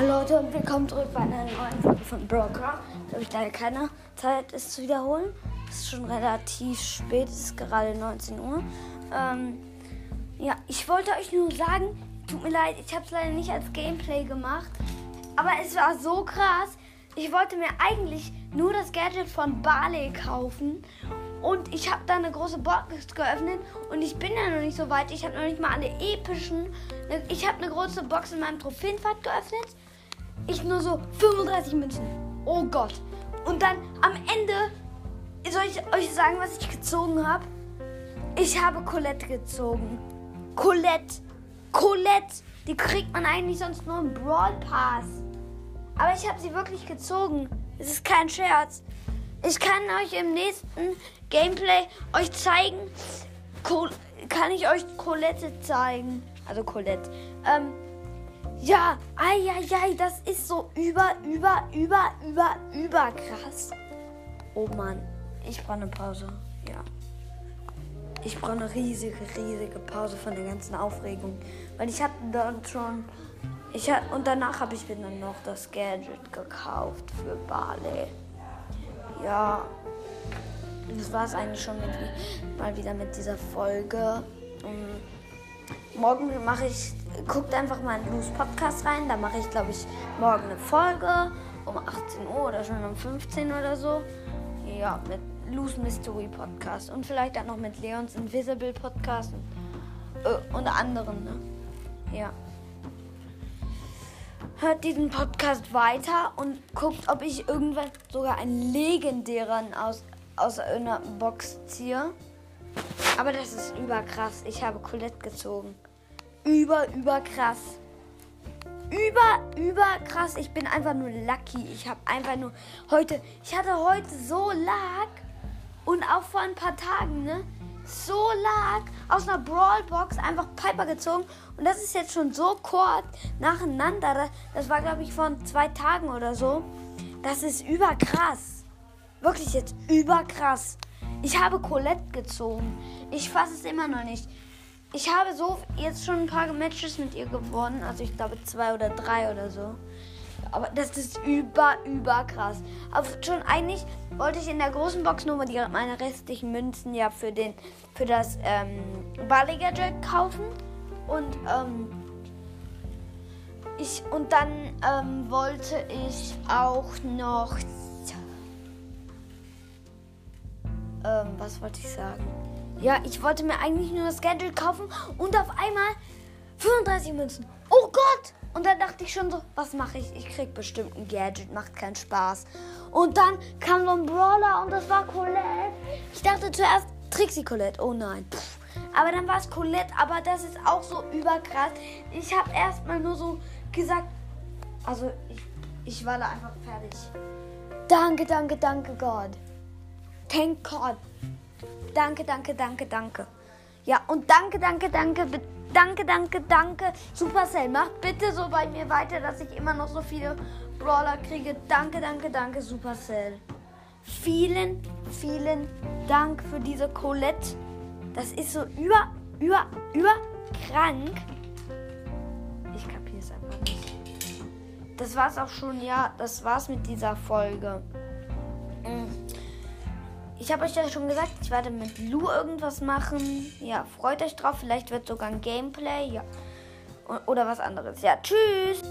Hallo Leute und willkommen zurück bei einer neuen Folge von Broker. Da habe ich leider keine Zeit, es zu wiederholen. Es ist schon relativ spät, es ist gerade 19 Uhr. Ähm, ja, ich wollte euch nur sagen, tut mir leid, ich habe es leider nicht als Gameplay gemacht. Aber es war so krass. Ich wollte mir eigentlich nur das Gadget von Barley kaufen. Und ich habe da eine große Box geöffnet und ich bin ja noch nicht so weit. Ich habe noch nicht mal alle epischen. Ich habe eine große Box in meinem Trophäenfahrt geöffnet. Ich nur so 35 Münzen. Oh Gott. Und dann am Ende soll ich euch sagen, was ich gezogen habe? Ich habe Colette gezogen. Colette. Colette. Die kriegt man eigentlich sonst nur im Brawl Pass. Aber ich habe sie wirklich gezogen. Es ist kein Scherz. Ich kann euch im nächsten Gameplay euch zeigen. Col kann ich euch Colette zeigen? Also Colette. Ähm, ja, ai, ai, ai, das ist so über, über, über, über, über krass. Oh Mann, ich brauche eine Pause. Ja. Ich brauche eine riesige, riesige Pause von der ganzen Aufregung. Weil ich hatte dann schon. Ich hat, und danach habe ich mir dann noch das Gadget gekauft für Barley. Ja. Das war es eigentlich schon mit, mal wieder mit dieser Folge. Um, morgen mache ich. Guckt einfach mal in Lu's Podcast rein. Da mache ich, glaube ich, morgen eine Folge um 18 Uhr oder schon um 15 oder so. Ja, mit Lu's Mystery Podcast. Und vielleicht dann noch mit Leons Invisible Podcast und, äh, und anderen. Ne? Ja. Hört diesen Podcast weiter und guckt, ob ich irgendwann sogar einen legendären aus, aus einer Box ziehe. Aber das ist überkrass. Ich habe Colette gezogen. Über, über krass. Über, über krass. Ich bin einfach nur lucky. Ich habe einfach nur heute. Ich hatte heute so lag. Und auch vor ein paar Tagen, ne? So lag aus einer Brawlbox einfach Piper gezogen. Und das ist jetzt schon so kurz nacheinander. Das war, glaube ich, von zwei Tagen oder so. Das ist überkrass. Wirklich jetzt überkrass. Ich habe Colette gezogen. Ich fasse es immer noch nicht. Ich habe so jetzt schon ein paar Matches mit ihr gewonnen. Also ich glaube zwei oder drei oder so. Aber das ist über, über krass. Aber schon eigentlich wollte ich in der großen Box nur meine restlichen Münzen ja für, den, für das ähm, Barley Gadget kaufen. Und, ähm, ich, und dann ähm, wollte ich auch noch. Ähm, was wollte ich sagen? Ja, ich wollte mir eigentlich nur das Gadget kaufen und auf einmal 35 Münzen. Oh Gott! Und dann dachte ich schon so, was mache ich? Ich krieg bestimmt ein Gadget, macht keinen Spaß. Und dann kam so ein Brawler und das war Colette. Ich dachte zuerst Trixie Colette. Oh nein. Pff. Aber dann war es Colette, aber das ist auch so überkrass. Ich habe erstmal nur so gesagt, also ich, ich war da einfach fertig. Danke, danke, danke Gott. Thank God. Danke, danke, danke, danke. Ja, und danke, danke, danke, danke, danke, danke. Supercell, macht bitte so bei mir weiter, dass ich immer noch so viele Brawler kriege. Danke, danke, danke, Supercell. Vielen, vielen Dank für diese Colette. Das ist so über, über, über krank. Ich kapiere es einfach nicht. Das war's auch schon, ja. Das war's mit dieser Folge. Mm. Ich habe euch ja schon gesagt, ich werde mit Lu irgendwas machen. Ja, freut euch drauf. Vielleicht wird sogar ein Gameplay. Ja. Oder was anderes. Ja, tschüss.